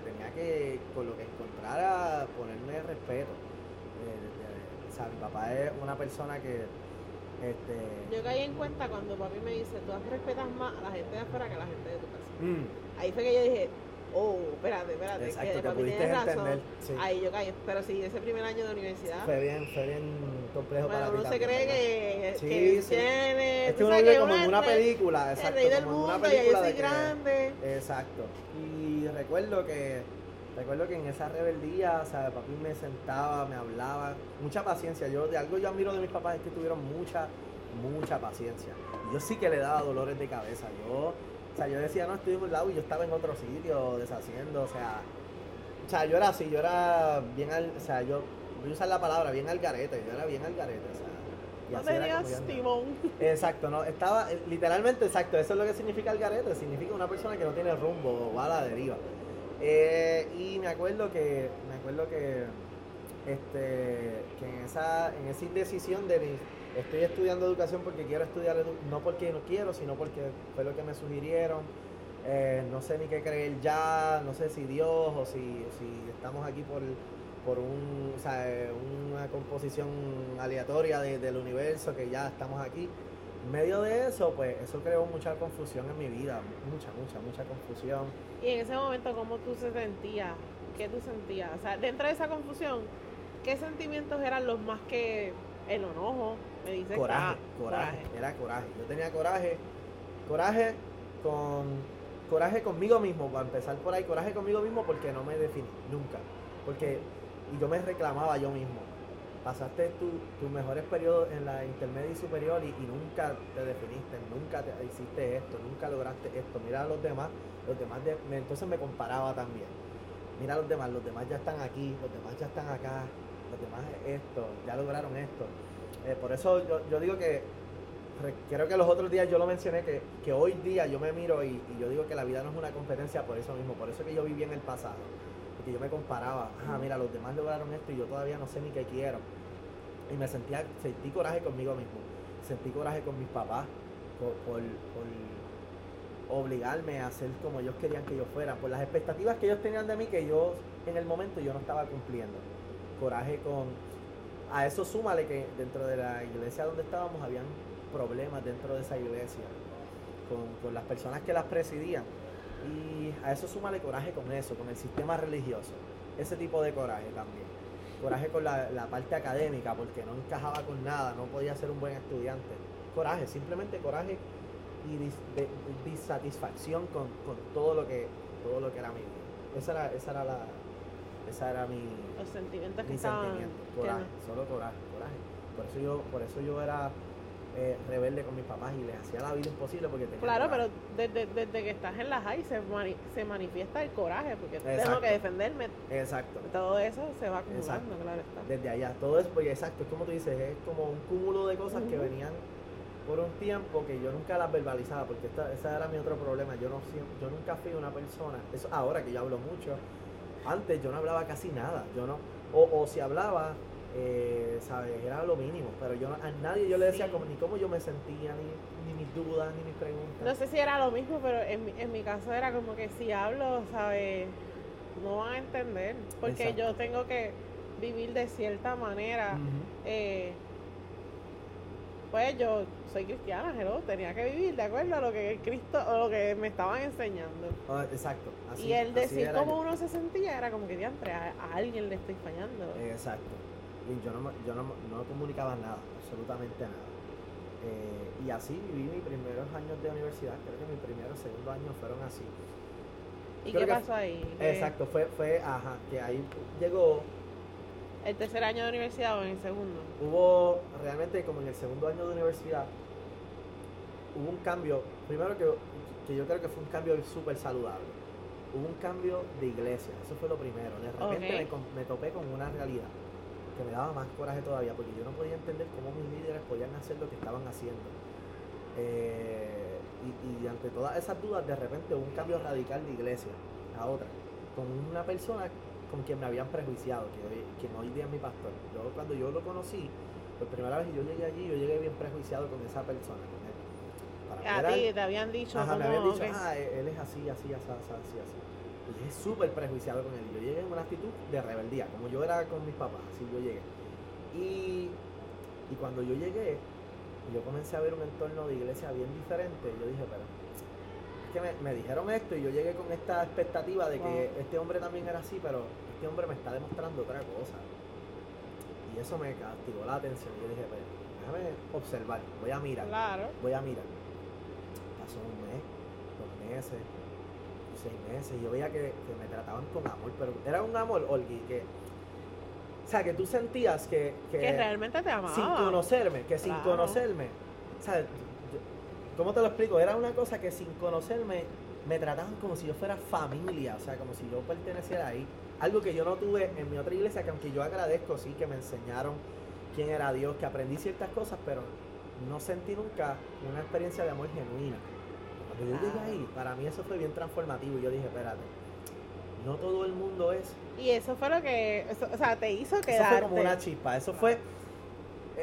Tenía que, con lo que encontrara, ponerme respeto. Eh, o sea, mi papá es una persona que este, Yo caí en cuenta cuando papi me dice, tú respetas más a la gente de afuera que a la gente de tu casa. mm, Ahí fue que yo dije, oh, espérate, espérate, Exacto, que papi pudiste entender, sí. Ahí yo caí, pero sí, ese primer año de universidad, fue bien, fue bien complejo bueno, para ti uno se cree que, Sí, que sí. tiene, Es que uno vive como uno en una el película, el exacto, rey del como en una mundo y yo soy que- grande. Exacto. Y recuerdo que recuerdo que en esa rebeldía, o sea, papi me sentaba, me hablaba, mucha paciencia. Yo de algo yo admiro de mis papás es que tuvieron mucha mucha paciencia. Yo sí que le daba dolores de cabeza. Yo, o sea, yo decía, no, estoy en un lado y yo estaba en otro sitio deshaciendo, o sea, o sea, yo era así, yo era bien al, o sea, yo voy a usar la palabra bien al garete, yo era bien al garete, o sea, No tenías timón. Exacto, no, estaba eh, literalmente exacto, eso es lo que significa el garete, significa una persona que no tiene rumbo o va a la deriva. Eh, y me acuerdo que, me acuerdo que, este, que en esa, en esa indecisión de mi- estoy estudiando educación porque quiero estudiar, no porque no quiero, sino porque fue lo que me sugirieron. Eh, no sé ni qué creer ya, no sé si Dios o si, si estamos aquí por, por un, o sea, una composición aleatoria de- del universo que ya estamos aquí. En medio de eso, pues eso creó mucha confusión en mi vida, mucha, mucha, mucha confusión. Y en ese momento, ¿cómo tú se sentías? ¿Qué tú sentías? O sea, dentro de esa confusión, ¿qué sentimientos eran los más que el enojo? Me dices Coraje, ah, coraje, era coraje. Yo tenía coraje, coraje con, coraje conmigo mismo, para empezar por ahí, coraje conmigo mismo porque no me definí, nunca. Porque, y yo me reclamaba yo mismo. Pasaste tu- tus mejores periodos en la intermedia y superior y, y nunca te definiste, nunca te, hiciste esto, nunca lograste esto. Mira a los demás, los demás, de- me- entonces me comparaba también. Mira a los demás, los demás ya están aquí, los demás ya están acá, los demás esto, ya lograron esto. Eh, por eso yo, yo digo que, re- creo que los otros días yo lo mencioné, que, que hoy día yo me miro y, y yo digo que la vida no es una competencia por eso mismo, por eso que yo viví en el pasado. Porque yo me comparaba, ah, mira, los demás lograron esto y yo todavía no sé ni qué quiero. Y me sentía, sentí coraje conmigo mismo, sentí coraje con mis papás por, por, por obligarme a ser como ellos querían que yo fuera, por las expectativas que ellos tenían de mí que yo en el momento yo no estaba cumpliendo. Coraje con, a eso súmale que dentro de la iglesia donde estábamos habían problemas dentro de esa iglesia con, con las personas que las presidían. Y a eso súmale coraje con eso, con el sistema religioso. Ese tipo de coraje también. Coraje con la, la parte académica, porque no encajaba con nada, no podía ser un buen estudiante. Coraje, simplemente coraje y disatisfacción con, con todo lo que todo lo que era vida. Esa era, esa era la esa era mi, Los sentimientos que mi estaban. sentimiento, que coraje, solo coraje, coraje. Por eso yo, por eso yo era eh, rebelde con mis papás y les hacía la vida imposible porque tenía Claro, coraje. pero desde, desde que estás en la high se, mani- se manifiesta el coraje, porque tengo que defenderme. Exacto. Todo eso se va acumulando, Exacto. claro está. Desde allá, todo es porque exacto, es como tú dices, es como un cúmulo de cosas que venían por un tiempo que yo nunca las verbalizaba, porque esta, ese era mi otro problema. Yo no yo nunca fui una persona, eso ahora que yo hablo mucho, antes yo no hablaba casi nada, yo no, o, o si hablaba, eh, sabes, era lo mínimo, pero yo no- a nadie yo le decía Sí. como, ni cómo yo me sentía, ni, ni mis dudas, ni mis preguntas. No sé si era lo mismo, pero en mi, en mi caso era como que si hablo, ¿sabes? No van a entender, porque Exacto. yo tengo que vivir de cierta manera. Eh, pues yo soy cristiana, hello, tenía que vivir de acuerdo a lo que Cristo o lo que me estaban enseñando. Ah, exacto. Así, y el decir cómo uno se sentía era como que diantre, a, a alguien le estoy fallando. Exacto. Y yo no, me- yo no, no comunicaba nada, absolutamente nada. Eh, y así viví mis primeros años de universidad. Creo que mis primeros, segundos años fueron así. ¿Y creo qué pasó ahí? Exacto, fue, fue, ajá, que ahí llegó, ¿El tercer año de universidad o en el segundo? hubo realmente como en el segundo año de universidad, hubo un cambio, primero que, que yo creo que fue un cambio súper saludable. Hubo un cambio de iglesia, eso fue lo primero. De repente me, me topé con una realidad que me daba más coraje todavía, porque yo no podía entender cómo mis líderes podían hacer lo que estaban haciendo. Eh, y, y ante todas esas dudas, de repente hubo un cambio radical de iglesia a otra, con una persona con quien me habían prejuiciado, que hoy, quien hoy día es mi pastor. Yo cuando yo lo conocí, por primera vez que yo llegué allí, yo llegué bien prejuiciado con esa persona, con él. Para A ti te habían dicho Ajá, me habían dicho, ah, él es así, así, así, así, así, así. Y es súper prejuiciado con él. Yo llegué en una actitud de rebeldía, como yo era con mis papás, así yo llegué. Y, y cuando yo llegué, yo comencé a ver un entorno de iglesia bien diferente. Yo dije, pero que me, me dijeron esto y yo llegué con esta expectativa de que Wow. este hombre también era así, pero este hombre me está demostrando otra cosa. Y eso me castigó la atención. Yo dije, pues, déjame observar, voy a mirar Claro. voy a mirar. Pasó un mes, dos meses, seis meses. Yo veía que, que me trataban con amor, pero era un amor, Olgi, que. O sea, que tú sentías que. que Que realmente te amaba. sin conocerme, que sin Claro. conocerme. O sea, ¿cómo te lo explico? Era una cosa que sin conocerme me trataban como si yo fuera familia, o sea, como si yo perteneciera ahí. Algo que yo no tuve en mi otra iglesia, que aunque yo agradezco, sí, que me enseñaron quién era Dios, que aprendí ciertas cosas, pero no sentí nunca una experiencia de amor genuina. Cuando yo llegué Ah. ahí, para mí eso fue bien transformativo. y Yo dije, espérate, no todo el mundo es Y eso fue lo que, eso- o sea, te hizo eso quedarte. fue como una chispa. Eso fue.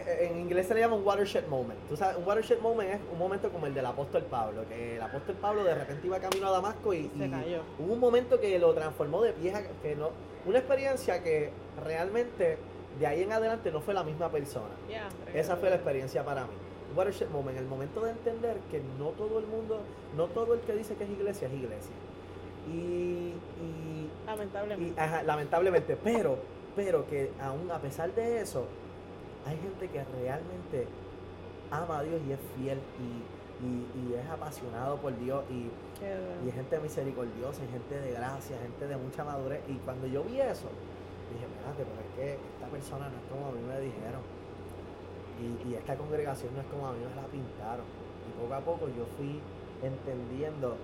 En inglés se le llama un watershed moment. Tú sabes, un watershed moment es un momento como el del apóstol Pablo. Que el apóstol Pablo de repente iba camino a Damasco y, Se y cayó. hubo un momento que lo transformó de vieja. Que no, una experiencia que realmente de ahí en adelante no fue la misma persona. Esa fue la experiencia para mí. Watershed moment, el momento de entender que no todo el mundo, no todo el que dice que es iglesia es iglesia. Y, y Lamentablemente. y, ajá, lamentablemente, pero, pero que aún a pesar de eso, hay gente que realmente ama a Dios y es fiel y, y- y es apasionado por Dios y, es gente misericordiosa, y gente de gracia, gente de mucha madurez. Y cuando yo vi eso, dije, espérate, pero es que esta persona no es como a mí me dijeron. Y, y esta congregación no es como a mí me la pintaron. Y poco a poco yo fui entendiendo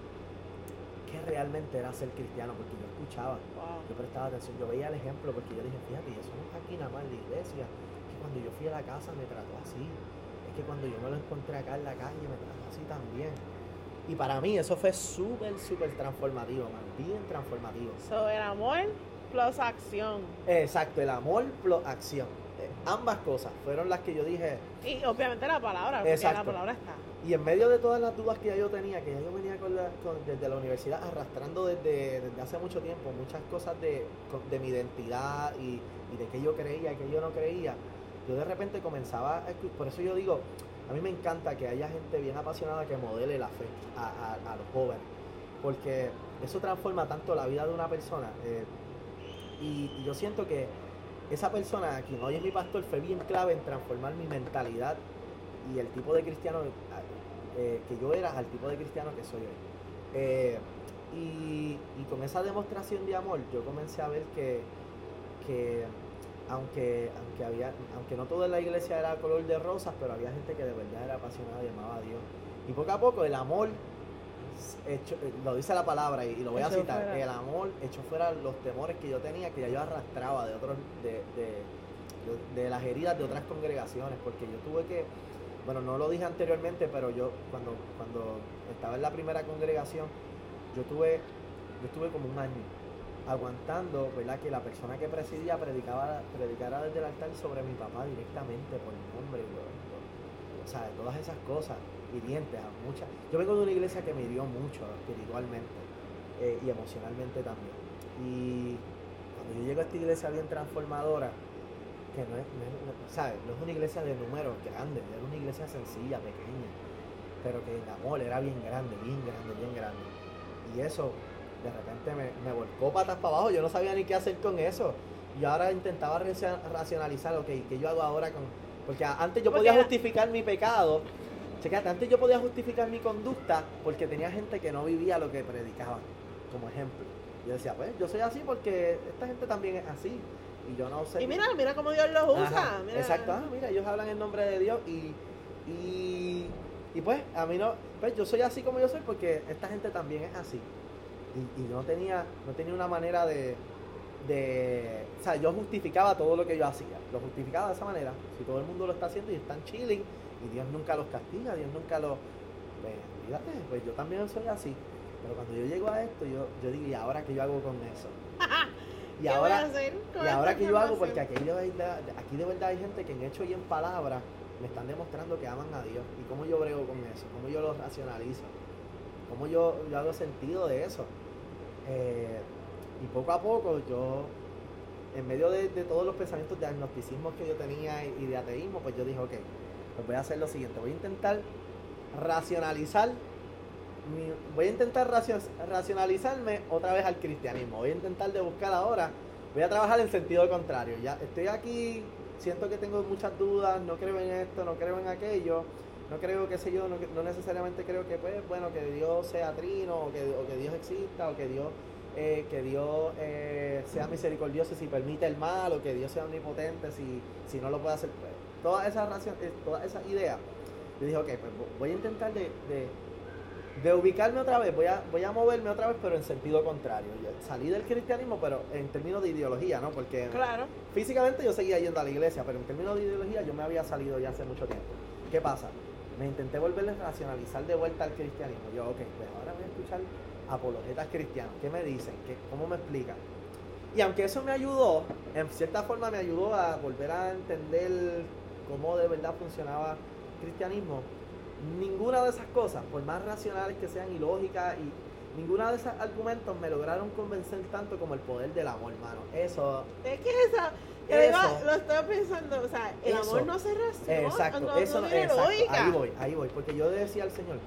qué realmente era ser cristiano, porque yo escuchaba Wow. yo prestaba atención, yo veía el ejemplo porque yo dije, fíjate, eso no es aquí nada más en la iglesia, cuando yo fui a la casa me trató así, es que cuando yo me lo encontré acá en la calle me trató así también. Y para mí eso fue súper, súper transformativo, man, bien transformativo. So, el amor plus acción. Exacto, el amor plus acción. Eh, ambas cosas fueron las que yo dije, Y obviamente la palabra, porque Exacto. la palabra está. y en medio de todas las dudas que ya yo tenía, que ya yo venía con la- con- desde la universidad arrastrando desde, desde hace mucho tiempo muchas cosas de, de mi identidad y, y de qué yo creía y qué yo no creía, yo de repente comenzaba a por eso yo digo, a mí me encanta que haya gente bien apasionada que modele la fe a, los jóvenes, porque eso transforma tanto la vida de una persona. eh, y, y yo siento que esa persona, quien hoy es mi pastor, fue bien clave en transformar mi mentalidad y el tipo de cristiano eh, que yo era al tipo de cristiano que soy hoy. Eh, y, y con esa demostración de amor, yo comencé a ver que, que aunque, aunque, había, aunque no toda la iglesia era color de rosas, pero había gente que de verdad era apasionada y amaba a Dios. Y poco a poco el amor, hecho, eh, lo dice la palabra y, y lo voy a citar, fuera. el amor echó fuera los temores que yo tenía, que ya yo arrastraba de otros, de, de, de- de las heridas de otras congregaciones, porque yo tuve que, bueno, no lo dije anteriormente, pero yo cuando, cuando estaba en la primera congregación, yo tuve, yo estuve como un año aguantando, ¿verdad? Que la persona que presidía predicaba, predicara desde el altar sobre mi papá directamente por el nombre, lo- lo- o sea, todas esas cosas hirientes a muchas. Yo vengo de una iglesia que me hirió mucho espiritualmente eh, y emocionalmente también. Y cuando yo llego a esta iglesia bien transformadora, que no es, no es- no- ¿sabes? No es una iglesia de números grandes, era una iglesia sencilla, pequeña, pero que el amor era bien grande, bien grande, bien grande. Y eso de repente me, me volcó patas para abajo, yo no sabía ni qué hacer con eso. Y ahora intentaba racionalizar, ok, ¿qué yo hago ahora con...? Porque antes yo podía justificar mi pecado, checate, antes yo podía justificar mi conducta porque tenía gente que no vivía lo que predicaban, como ejemplo. Yo decía, pues yo soy así porque esta gente también es así. Y yo no sé. Y mira, mira cómo Dios los usa. Ajá, mira. Exacto, ah, mira, ellos hablan en nombre de Dios y, y, y pues a mí no, pues yo soy así como yo soy porque esta gente también es así. Y, y no tenía, no tenía una manera de, de, o sea, yo justificaba todo lo que yo hacía, lo justificaba de esa manera. Si todo el mundo lo está haciendo y están chilling y Dios nunca los castiga, Dios nunca los, pues fíjate, pues yo también soy así. Pero cuando yo llego a esto, yo, yo digo, ¿y ahora qué yo hago con eso? Y ¿Qué voy a ahora, hacer con y ahora que yo hago, porque aquí de, verdad, aquí de verdad hay gente que en hecho y en palabra me están demostrando que aman a Dios. ¿Y cómo yo brego con eso? ¿Cómo yo lo racionalizo? ¿Cómo yo, yo hago sentido de eso? Eh, Y poco a poco yo, en medio de, todos los pensamientos de agnosticismo que yo tenía y, de ateísmo, pues yo dije, ok, pues voy a hacer lo siguiente, voy a intentar racionalizar, voy a intentar racio- racionalizarme otra vez al cristianismo, voy a intentar de buscar ahora, voy a trabajar en sentido contrario, ya estoy aquí, siento que tengo muchas dudas, no creo en esto, no creo en aquello, no creo, qué sé yo, no, no necesariamente creo que, pues, bueno, que Dios sea trino, o que, o que Dios exista, o que Dios, eh, que Dios eh, sea misericordioso si permite el mal, o que Dios sea omnipotente si, si no lo puede hacer. Pues, todas esas eh, todas esas ideas, yo dije, ok, pues vo- voy a intentar de, de, de ubicarme otra vez, voy a, voy a moverme otra vez, pero en sentido contrario. Yo salí del cristianismo, pero en términos de ideología, ¿no? Porque Claro. físicamente yo seguía yendo a la iglesia, pero en términos de ideología yo me había salido ya hace mucho tiempo. ¿Qué pasa? Me intenté volver a racionalizar de vuelta al cristianismo. Yo, ok, pues ahora voy a escuchar apologetas cristianos. ¿Qué me dicen? ¿Qué, ¿Cómo me explican? Y aunque eso me ayudó, en cierta forma me ayudó a volver a entender cómo de verdad funcionaba el cristianismo, ninguna de esas cosas, por más racionales que sean y lógicas, y ninguna de esos argumentos me lograron convencer tanto como el poder del amor, hermano. Eso Es que yo digo, lo estoy pensando, o sea, el Eso. amor no se raciona, Exacto, no, eso no exacto, ahí voy, ahí voy, porque yo decía al Señor,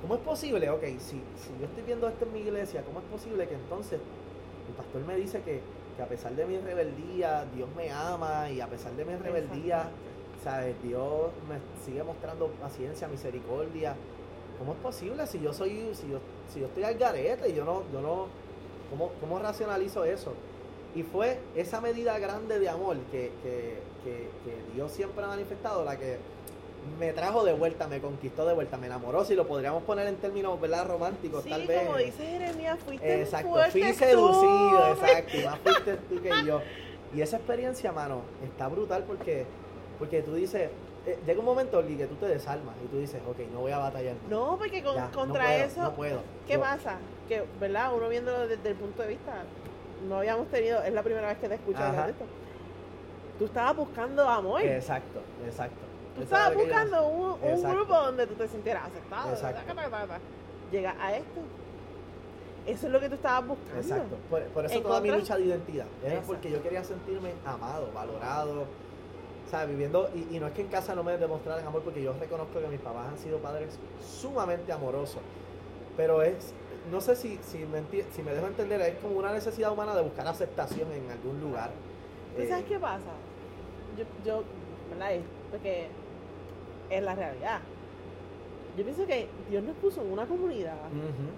¿cómo es posible? Ok, si, si yo estoy viendo esto en mi iglesia, ¿cómo es posible que entonces el pastor me dice que, que a pesar de mi rebeldía, Dios me ama y a pesar de mi rebeldía, ¿sabes? Dios me sigue mostrando paciencia, misericordia. ¿Cómo es posible si yo soy, si yo, si yo estoy al garete y yo no, yo no, ¿cómo, cómo racionalizo eso? Y fue esa medida grande de amor que, que, que, que Dios siempre ha manifestado la que me trajo de vuelta, me conquistó de vuelta, me enamoró, si lo podríamos poner en términos ¿verdad? románticos, Sí, tal vez. como dice Jeremías, fuiste Exacto, fuerte fui tú. seducido, exacto, y más fuiste tú que yo. Y esa experiencia, mano, está brutal porque, porque tú dices, eh, llega un momento Oli, que tú te desarmas y tú dices, ok, no voy a batallar. más. No, porque con- Ya, no contra puedo, eso, no puedo. ¿qué Yo- pasa? Que, ¿verdad? Uno viéndolo desde el punto de vista, no habíamos tenido, es la primera vez que te escucho hablar de esto. Tú estabas buscando amor. Exacto, exacto. Tú estabas buscando un, un grupo donde tú te sintieras aceptado. Exacto. Llega a esto. Eso es lo que tú estabas buscando. Exacto. Por, por eso toda mi lucha de identidad. Era Exacto. porque yo quería sentirme amado, valorado. ¿Sabes? Viviendo. Y, y no es que en casa no me demostraran amor, porque yo reconozco que mis papás han sido padres sumamente amorosos. Pero es. No sé si, si, me, si me dejo entender, es como una necesidad humana de buscar aceptación en algún lugar. ¿Tú Eh, sabes qué pasa? Yo, yo, ¿verdad? Porque es la realidad. Yo pienso que Dios nos puso en una comunidad. ujú,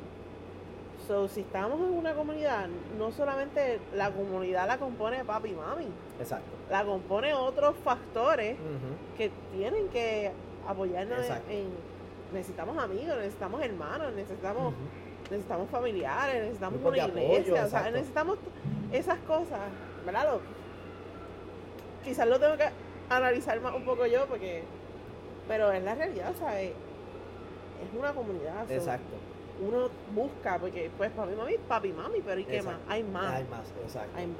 So, si estamos en una comunidad, no solamente la comunidad la compone papi y mami, Exacto. la compone otros factores que tienen que apoyarnos en, en- necesitamos amigos, necesitamos hermanos, necesitamos. Necesitamos familiares, necesitamos Grupos una apoyo, iglesia, o sea, necesitamos esas cosas, ¿verdad? Lo- quizás lo tengo que analizar más un poco yo porque pero es la realidad, ¿sabes? Es una comunidad. Exacto. Uno busca, porque pues papi mami, papi mami, pero ¿y qué Exacto. más? Hay más. Hay más, exacto. Hay más.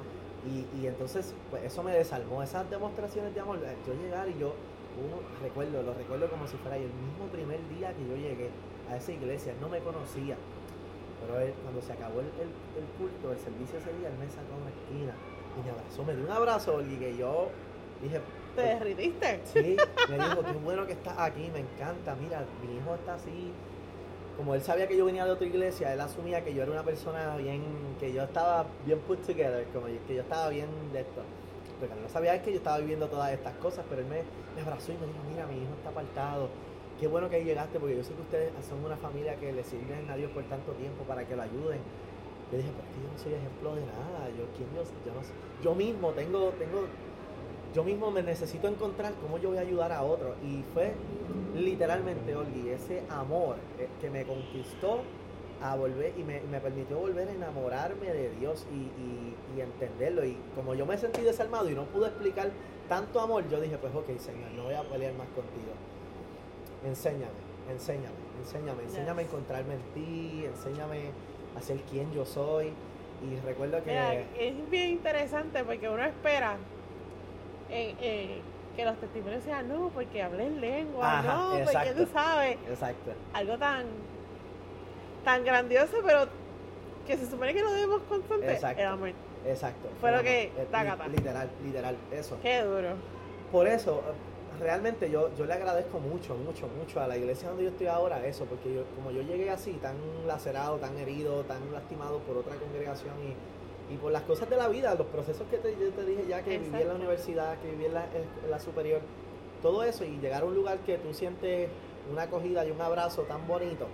Y, y entonces, pues eso me desarmó. Esas demostraciones de amor, yo llegar y yo, uno, recuerdo, lo recuerdo como si fuera el mismo primer día que yo llegué a esa iglesia, no me conocía. Pero él, cuando se acabó el, el, el culto, el servicio ese día, él me sacó a una esquina y me abrazó, me dio un abrazo y que yo dije, ¿Te derritiste? Sí, me dijo, qué bueno que estás aquí, me encanta, mira, mi hijo está así. Como él sabía que yo venía de otra iglesia, él asumía que yo era una persona bien, que yo estaba bien put together, como que yo estaba bien de esto. Él no sabía es que yo estaba viviendo todas estas cosas, pero él me, me abrazó y me dijo, mira, mi hijo está apartado. Qué bueno que llegaste, porque yo sé que ustedes son una familia que le sirven a Dios por tanto tiempo para que lo ayuden. Yo dije, pero es que yo no soy ejemplo de nada. Yo, ¿quién yo, yo, no sé. yo mismo tengo, tengo yo mismo me necesito encontrar cómo yo voy a ayudar a otros. Y fue literalmente, Olgi, ese amor eh, que me conquistó a volver y me, permitió volver a enamorarme de Dios y, y- y entenderlo. Y como yo me sentí desarmado y no pude explicar tanto amor, yo dije, pues ok, Señor, no voy a pelear más contigo. Enséñame, enséñame, enséñame, enséñame a encontrarme en ti, enséñame a ser quien yo soy. Y recuerdo que... Mira, es bien interesante porque uno espera en- en que los testimonios sean, no, porque hablé en lengua, Ajá, no, porque tú sabes, Exacto. algo tan, tan grandioso, pero que se supone que lo debemos constante, Exacto. el amor. Exacto. Fue lo que- eh, tácata. li- Literal, literal, eso. Qué duro. Por eso, eh, realmente yo, yo le agradezco mucho, mucho, mucho a la iglesia donde yo estoy ahora eso, porque yo, como yo llegué así, tan lacerado, tan herido, tan lastimado por otra congregación y, y por las cosas de la vida, los procesos que te, yo te dije ya, que viví en la universidad, que viví en la, en la superior, todo eso, y llegar a un lugar que tú sientes una acogida y un abrazo tan bonito.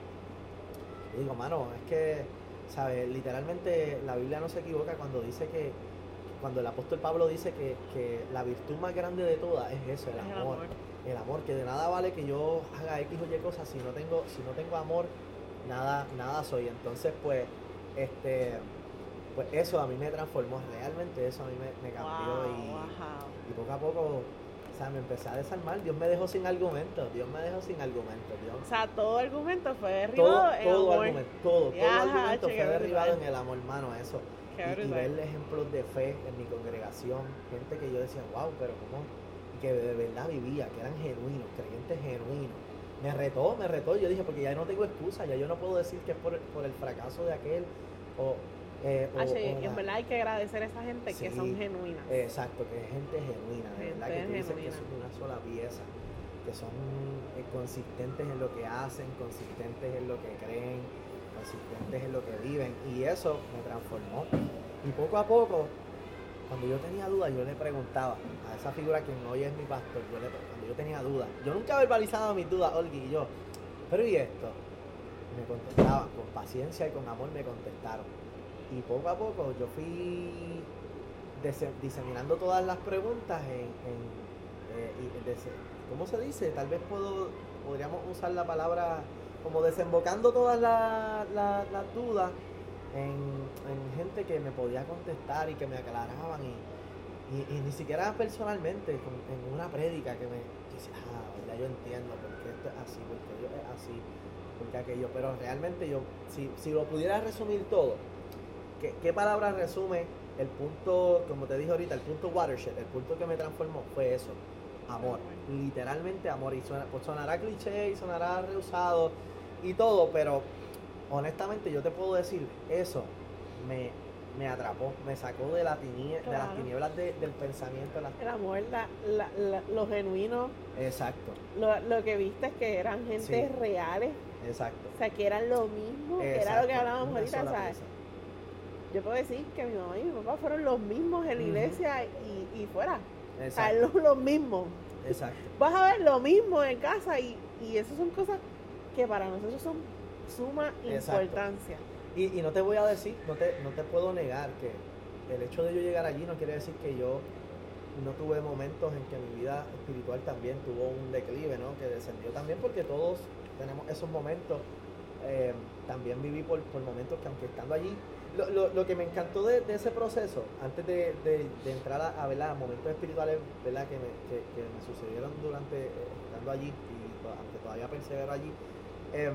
Y digo, mano, es que, ¿sabes? Literalmente la Biblia no se equivoca cuando dice que, cuando el apóstol Pablo dice que, que la virtud más grande de todas es eso, el Es el amor. El amor, que de nada vale que yo haga X o Y cosas si no tengo, si no tengo amor, nada, nada soy. Entonces, pues, este, pues eso a mí me transformó, realmente eso a mí me, me cambió Wow, y, wow. y poco a poco, o sea, me empecé a desarmar. Dios me dejó sin argumentos, Dios me dejó sin argumentos. Dios, O sea, todo argumento fue todo, derribado en todo amor. argumento, todo, todo argumento fue derribado en el amor, hermano, eso. Y, y ver ejemplos de fe en mi congregación, gente que yo decía, wow, pero cómo, y que de verdad vivía, que eran genuinos, creyentes genuinos. Me retó, me retó, yo dije, porque ya no tengo excusa, ya yo no puedo decir que es por, por el fracaso de aquel, o... eh, o- H, o y en la- verdad hay que agradecer a esa gente que Sí. son genuinas. Exacto, que es gente genuina, de verdad que Gente tú dices que son una sola pieza, que son eh, consistentes en lo que hacen, consistentes en lo que creen, consistentes en lo que viven, y eso me transformó. Y poco a poco, cuando yo tenía dudas, yo le preguntaba a esa figura que hoy es mi pastor, yo le, cuando yo tenía dudas, yo nunca verbalizaba mis dudas, Olgi y yo, pero ¿y esto? Me contestaban, con paciencia y con amor me contestaron. Y poco a poco yo fui dise- diseminando todas las preguntas en, eh, ¿cómo se dice? Tal vez puedo, podríamos usar la palabra como desembocando todas la- la- las dudas en, en gente que me podía contestar y que me aclaraban y, y- ni siquiera personalmente, en una prédica que me dice, ah, ya yo entiendo por qué esto es así, por qué yo es así, por qué aquello, pero realmente yo, si, si lo pudiera resumir todo, ¿qué, qué palabra resume el punto, como te dije ahorita, el punto watershed, el punto que me transformó fue eso, amor, literalmente amor, y suena- pues sonará cliché y sonará rehusado y todo, pero honestamente yo te puedo decir, eso me, me atrapó, me sacó de, la tinie- de las tinieblas de- del pensamiento. las- El amor, la, la, la- lo genuino, Exacto, lo, lo que viste es que eran gente Sí. reales, exacto. o sea, que eran lo mismo, que era lo que hablábamos ahorita, pieza. yo puedo decir que mi mamá y mi papá fueron los mismos en la iglesia y, y fuera, o sea, Exacto, los, los mismos. exacto. Vas a ver lo mismo en casa y, y eso son cosas que para nosotros son suma Exacto. importancia. Y, y no te voy a decir, no te, no te puedo negar que el hecho de yo llegar allí no quiere decir que yo no tuve momentos en que mi vida espiritual también tuvo un declive, ¿no? Que descendió también porque todos tenemos esos momentos. Eh, también viví por, por momentos que aunque estando allí, lo, lo, lo que me encantó de, de ese proceso, antes de, de- de entrar a, a, ¿verdad? momentos espirituales ¿verdad? Que, me, que, que me sucedieron durante eh, estando allí y aunque todavía persevero allí, em,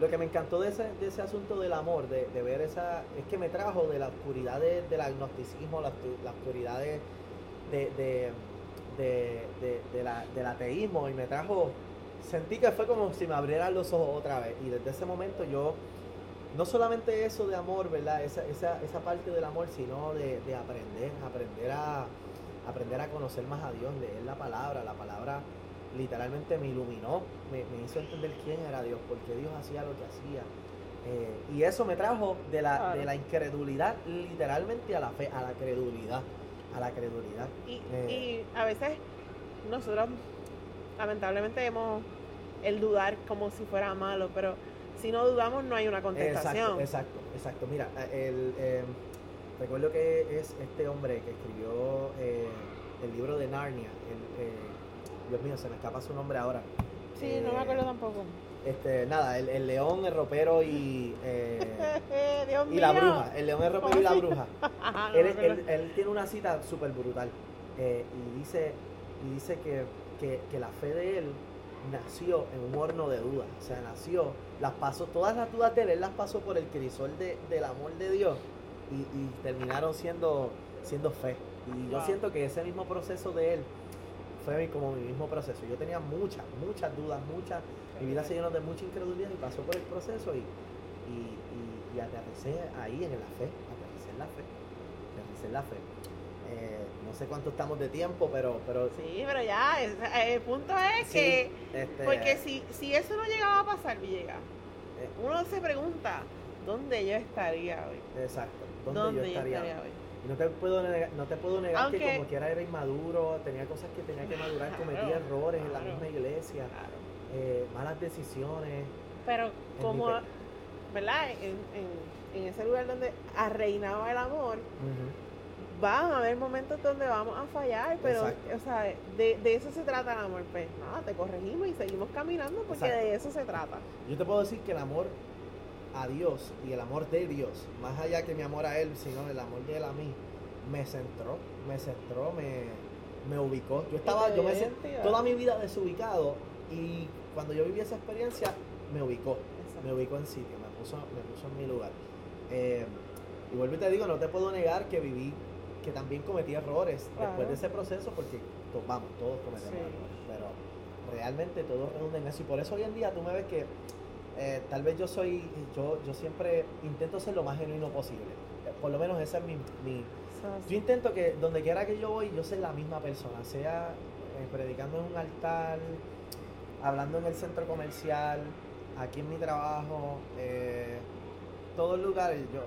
lo que me encantó de ese, de ese asunto del amor, de, ver esa, es que me trajo de la oscuridad de- del agnosticismo, la, la oscuridad de, la- del ateísmo y me trajo, sentí que fue como si me abrieran los ojos otra vez y desde ese momento yo, no solamente eso de amor, ¿verdad? Esa, esa, esa parte del amor, sino de aprender, aprender a, aprender a conocer más a Dios, leer la palabra, la palabra literalmente me iluminó, me, me hizo entender quién era Dios, por qué Dios hacía lo que hacía. Eh, y eso me trajo de la, Claro. de la incredulidad literalmente a la fe, a la credulidad, a la credulidad. Y, Eh. y a veces nosotros lamentablemente vemos el dudar como si fuera malo, pero si no dudamos no hay una contestación. Exacto, exacto, exacto. Mira, el, eh, recuerdo que es este hombre que escribió el libro de Narnia. el, Dios mío, se me escapa su nombre ahora. Sí, no me acuerdo tampoco. Este, nada, el, el león, el ropero y, eh, Dios y la bruja. El león, el ropero y la ¿Cómo se- bruja. No él, tiene una cita súper brutal eh, y dice, y dice que, que- que la fe de él nació en un horno de dudas. O sea, nació, las pasó, todas las dudas de él, él las pasó por el crisol de- del amor de Dios y, y terminaron siendo, siendo fe. Y yo siento que ese mismo proceso de él fue mi- como mi mismo proceso. Yo tenía muchas, muchas dudas, muchas, mi vida se llenó de mucha incredulidad y pasó por el proceso y, y, y- y aterricé ahí en la fe, aterricé en la fe, aterricé en la fe. Eh, no sé cuánto estamos de tiempo, pero... pero Sí, pero ya, es- eh, el punto es sí, que, este, porque si, si eso no llegaba a pasar, Villegas, eh, uno se pregunta, ¿dónde yo estaría hoy? exacto, ¿dónde, ¿Dónde yo estaría? hoy? Y no te puedo negar, no te puedo negar que como quiera era inmaduro, tenía cosas que tenía que madurar, cometía Claro, errores en la misma iglesia, Claro. eh, malas decisiones. Pero como, ¿verdad? En, en, en ese lugar donde reinaba el amor, Ujú. van a haber momentos donde vamos a fallar, pero, Exacto. o sea, de, de eso se trata el amor, pues nada, te corregimos y seguimos caminando porque Exacto. de eso se trata. Yo te puedo decir que el amor a Dios y el amor de Dios, más allá que mi amor a Él, sino el amor de Él a mí, me centró, me centró, me, me ubicó. Yo estaba, yo me dio sen- identidad. toda mi vida desubicado y cuando yo viví esa experiencia, me ubicó, me ubicó en sitio, me puso, me puso en mi lugar. Eh, y vuelvo y te digo, no te puedo negar que viví, que también cometí errores Claro. después de ese proceso, porque vamos, todos cometemos Sí. errores, pero realmente todo redunda en eso. Y por eso hoy en día tú me ves que eh, tal vez yo soy, yo, yo siempre intento ser lo más genuino posible. Eh, Por lo menos esa es mi, mi- yo intento que donde quiera que yo voy, yo sea la misma persona, sea eh, predicando en un altar, hablando en el centro comercial, aquí en mi trabajo, eh, todos los lugares. Yo,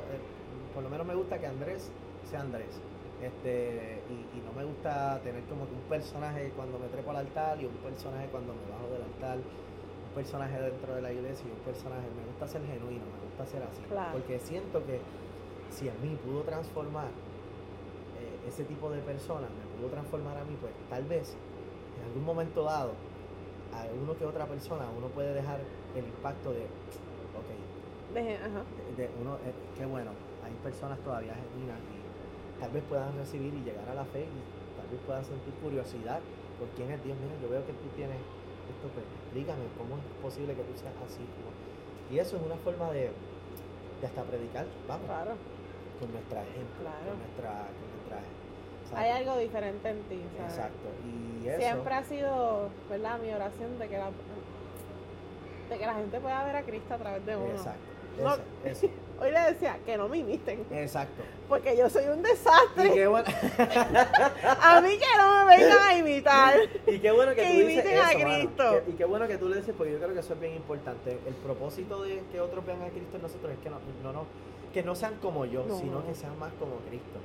por lo menos me gusta que Andrés sea Andrés. Este, y, y no me gusta tener como que un personaje cuando me trepo al altar y un personaje cuando me bajo del altar, un personaje dentro de la iglesia y un personaje. Me gusta ser genuino, me gusta ser así. Claro. Porque siento que si en mí pudo transformar eh, ese tipo de personas, me pudo transformar a mí, pues tal vez en algún momento dado, a uno que otra persona, uno puede dejar el impacto de, ok, Deje- ajá. de, de uno, eh, qué bueno, hay personas todavía genuinas y tal vez puedan recibir y llegar a la fe y tal vez puedan sentir curiosidad por quién es Dios. Mira, yo veo que tú tienes esto, pues explícame cómo es posible que tú seas así. ¿no? Y eso es una forma de, de hasta predicar, vamos, Claro. con nuestra ejemplo, Claro. con nuestra, con nuestra ¿sabes? Hay algo diferente en ti. ¿sabes? Exacto. Y eso, Siempre ha sido, ¿verdad? Mi oración de que la, de que la gente pueda ver a Cristo a través de uno. exacto. No. Eso, eso, Hoy le decía que no me imiten, exacto. porque yo soy un Y desastre. qué bueno, A mí que no me vengan a imitar. y qué bueno que, Que tú dices imiten a eso, mano. Cristo. Y qué bueno que tú le dices, porque yo creo que eso es bien importante. El propósito de que otros vean a Cristo en nosotros es que no, no, no, que no sean como yo, No. sino que sean más como Cristo.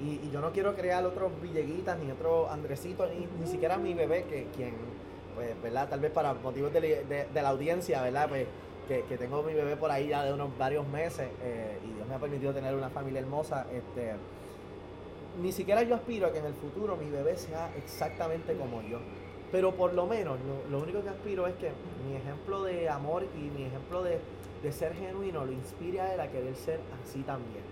Y, y yo no quiero crear otros Villeguitas, ni otro Andresito, ni, ni siquiera mi bebé, que quien, pues, ¿verdad? Tal vez para motivos de, de- de la audiencia, ¿verdad? Pues, que, que tengo mi bebé por ahí ya de unos varios meses eh, y Dios me ha permitido tener una familia hermosa. Este, ni siquiera yo aspiro a que en el futuro mi bebé sea exactamente como yo. Pero por lo menos, lo, lo único que aspiro es que mi ejemplo de amor y mi ejemplo de, de ser genuino lo inspire a él a querer ser así también.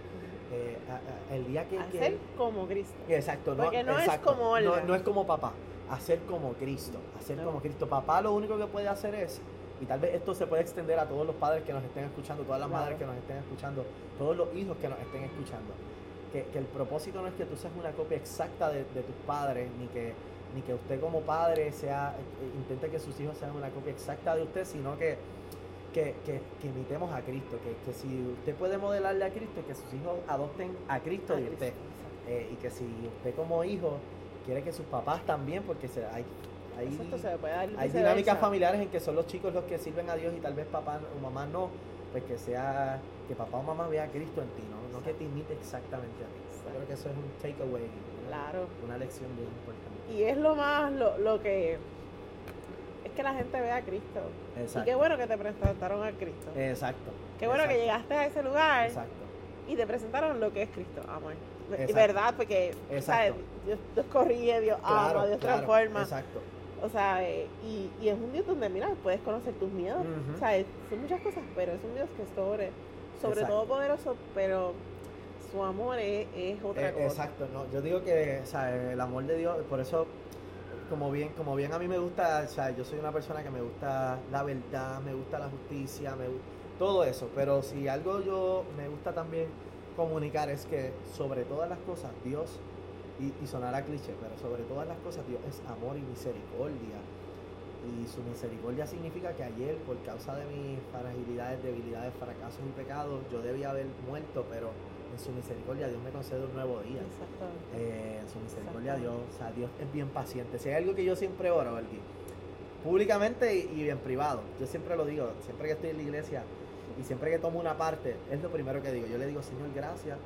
Eh, a- a- el día que, A que como Cristo. Exacto, no, Porque no es como no, Olga. no es como papá, hacer como Cristo, hacer No. como Cristo. Papá lo único que puede hacer es, y tal vez esto se puede extender a todos los padres que nos estén escuchando, todas las Claro. madres que nos estén escuchando, todos los hijos que nos estén escuchando, que, que el propósito no es que tú seas una copia exacta de, de tus padres, ni que, ni que usted como padre sea, eh, intente que sus hijos sean una copia exacta de usted, sino que que, que, que imitemos a Cristo, que, que si usted puede modelarle a Cristo, que sus hijos adopten a Cristo A de Cristo, usted. Eh, y que si usted como hijo quiere que sus papás también, porque se, hay, hay, Exacto, se puede dar hay viceversa. dinámicas familiares en que son los chicos los que sirven a Dios y tal vez papá o mamá no, pues que sea, que papá o mamá vea a Cristo en ti, no, no que te imite exactamente a ti. Creo que eso es un takeaway, Claro. una lección bien importante. Y es lo más, lo, lo que... Es que la gente vea a Cristo. Exacto. Y qué bueno que te presentaron a Cristo. Exacto. qué bueno que llegaste a ese lugar Exacto. y te presentaron lo que es Cristo, amor. Y verdad, porque Exacto. ¿sabes? Dios, Dios corrige, Dios Claro, ama, Dios claro, transforma. Exacto. O sea, eh, y, y es un Dios donde, mira, puedes conocer tus miedos. O sea, es- son muchas cosas, pero es un Dios que es sobre, sobre Exacto. todo poderoso, pero su amor es, es otra Eh, cosa. exacto, no, yo digo que o sea, el amor de Dios, por eso como bien, como bien a mí me gusta, o sea, yo soy una persona que me gusta la verdad, me gusta la justicia, me gu- todo eso, pero si algo yo me gusta también comunicar es que sobre todas las cosas Dios y, y sonará cliché, pero sobre todas las cosas Dios es amor y misericordia Y su misericordia significa que ayer, por causa de mis fragilidades, debilidades, fracasos y pecados, yo debía haber muerto, pero en su misericordia Dios me concede un nuevo día. Eh, en su misericordia Dios, o sea, Dios es bien paciente. Si hay algo que yo siempre oro, Elgui, públicamente y en privado, yo siempre lo digo, siempre que estoy en la iglesia y siempre que tomo una parte, es lo primero que digo. Yo le digo, Señor, gracias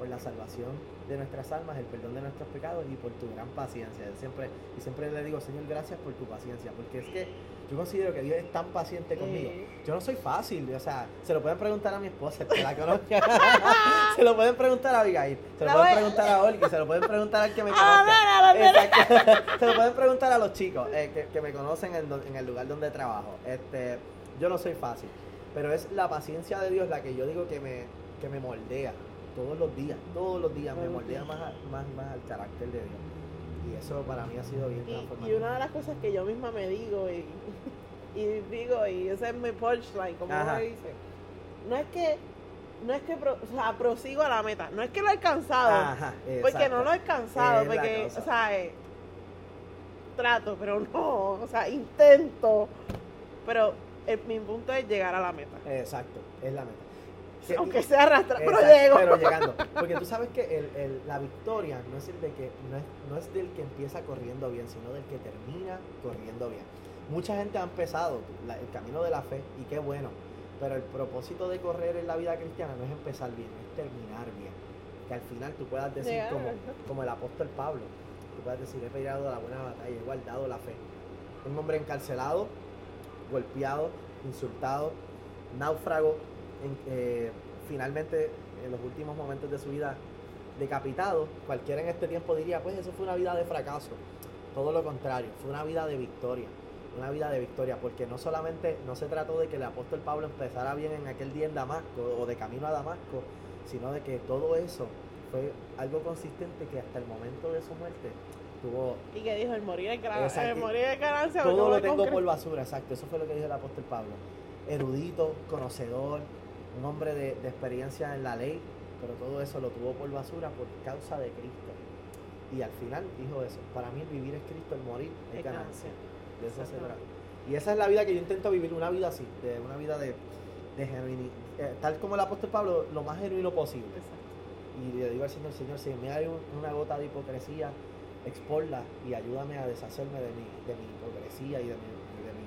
por la salvación de nuestras almas, el perdón de nuestros pecados y por tu gran paciencia. Siempre, y siempre le digo, Señor, gracias por tu paciencia, porque es que yo considero que Dios es tan paciente conmigo. Yo no soy fácil, o sea, se lo pueden preguntar a mi esposa, que la conozca. se lo pueden preguntar a Abigail, se lo La pueden voy- preguntar a Olga, se lo pueden preguntar al que me Ah, conozca. se lo pueden preguntar a los chicos eh, que, que me conocen en, en el lugar donde trabajo. Este, yo no soy fácil, pero es la paciencia de Dios la que yo digo que me, que me moldea todos los días, todos los días me moldea más, a- más, más al carácter de Dios. Y eso para mí ha sido bien Y, y transformador. una de las cosas que yo misma me digo y, y digo, y ese es mi punchline, como uno dice, no es que, no es que pro- o sea, prosigo a la meta, no es que lo he alcanzado, Ajá, porque no lo he alcanzado, Es porque, o sea, eh, trato, pero no, o sea, intento, pero eh, mi punto es llegar a la meta, Exacto, es la meta. Que- aunque sea arrastrar, pero llego. pero llegando. Porque tú sabes que el, el- la victoria no es, el de que, no, es, no es del que empieza corriendo bien, sino del que termina corriendo bien. Mucha gente ha empezado la- el camino de la fe y qué bueno, pero el propósito de correr en la vida cristiana no es empezar bien, es terminar bien. Que al final tú puedas decir como, como el apóstol Pablo, tú puedas decir, he peleado la buena batalla, he guardado la fe. Un hombre encarcelado, golpeado, insultado, náufrago, eh, finalmente en los últimos momentos de su vida decapitado, cualquiera en este tiempo diría, pues eso fue una vida de fracaso. Todo lo contrario, fue una vida de victoria, una vida de victoria, porque no solamente no se trató de que el apóstol Pablo empezara bien en aquel día en Damasco o de camino a Damasco, sino de que todo eso fue algo consistente que hasta el momento de su muerte tuvo Y que dijo, el morir es ganancia, el morir es ganancia. todo lo tengo por basura, exacto. Eso fue lo que dijo el apóstol Pablo. Erudito, conocedor, un hombre de, de experiencia en la ley, pero todo eso lo tuvo por basura por causa de Cristo. Y al final dijo eso. Para mí el vivir es Cristo, el morir es ganancia. De eso se trata. Y esa es la vida que yo intento vivir, una vida así, de una vida de, de genuini- eh, tal como el apóstol Pablo, lo más genuino posible. Exacto. Y le digo al Señor, Señor, si me hay un- una gota de hipocresía, exporla y ayúdame a deshacerme de mi, de mi hipocresía y de mi, y de mi,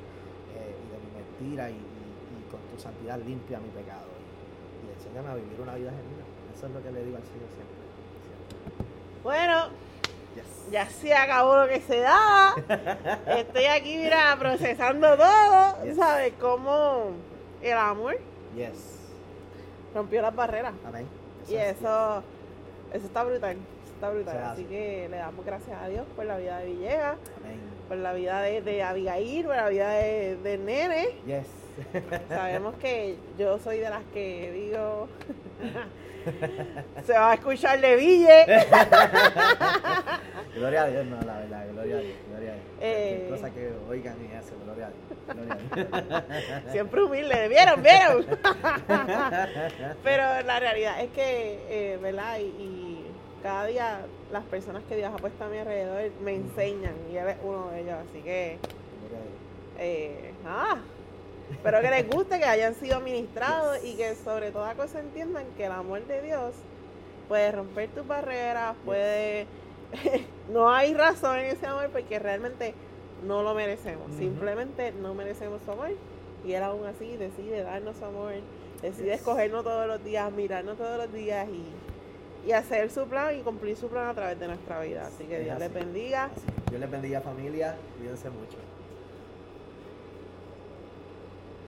eh, y de mi mentira y, y- y con tu santidad limpia mi pecado. Enséñame a vivir una vida genuina. Eso es lo que le digo al Señor siempre. Bueno, Yes. ya se acabó lo que se daba. Estoy aquí, mira, procesando todo. Yes. ¿Sabes cómo el amor Yes. rompió las barreras? Amén. Y es- eso, eso está brutal. eso está brutal. Así que le damos gracias a Dios por la vida de Villegas, Amén. por la vida de, de Abigail, por la vida de, de Nene. Yes. Sabemos que yo soy de las que digo. se va a escuchar de Ville. Gloria a Dios, no, la verdad, gloria a Dios, gloria a Dios. Eh. Cosa que oigan y eso, gloria a Dios. Gloria a Dios. Siempre humilde, ¿vieron? ¿Vieron? Pero la realidad es que, eh, ¿verdad? Y, y cada día las personas que Dios ha puesto a mi alrededor me enseñan y él es uno de ellos. Así que, eh, nada. Espero que les guste, que hayan sido ministrados y que sobre toda cosa entiendan que el amor de Dios puede romper tus barreras, puede... no hay razón en ese amor porque realmente no lo merecemos. Simplemente no merecemos su amor. Y Él aún así decide darnos su amor, decide Yes. escogernos todos los días, mirarnos todos los días y, y hacer su plan y cumplir su plan a través de nuestra vida. Así que Dios les bendiga. Dios les bendiga familia, cuídense mucho.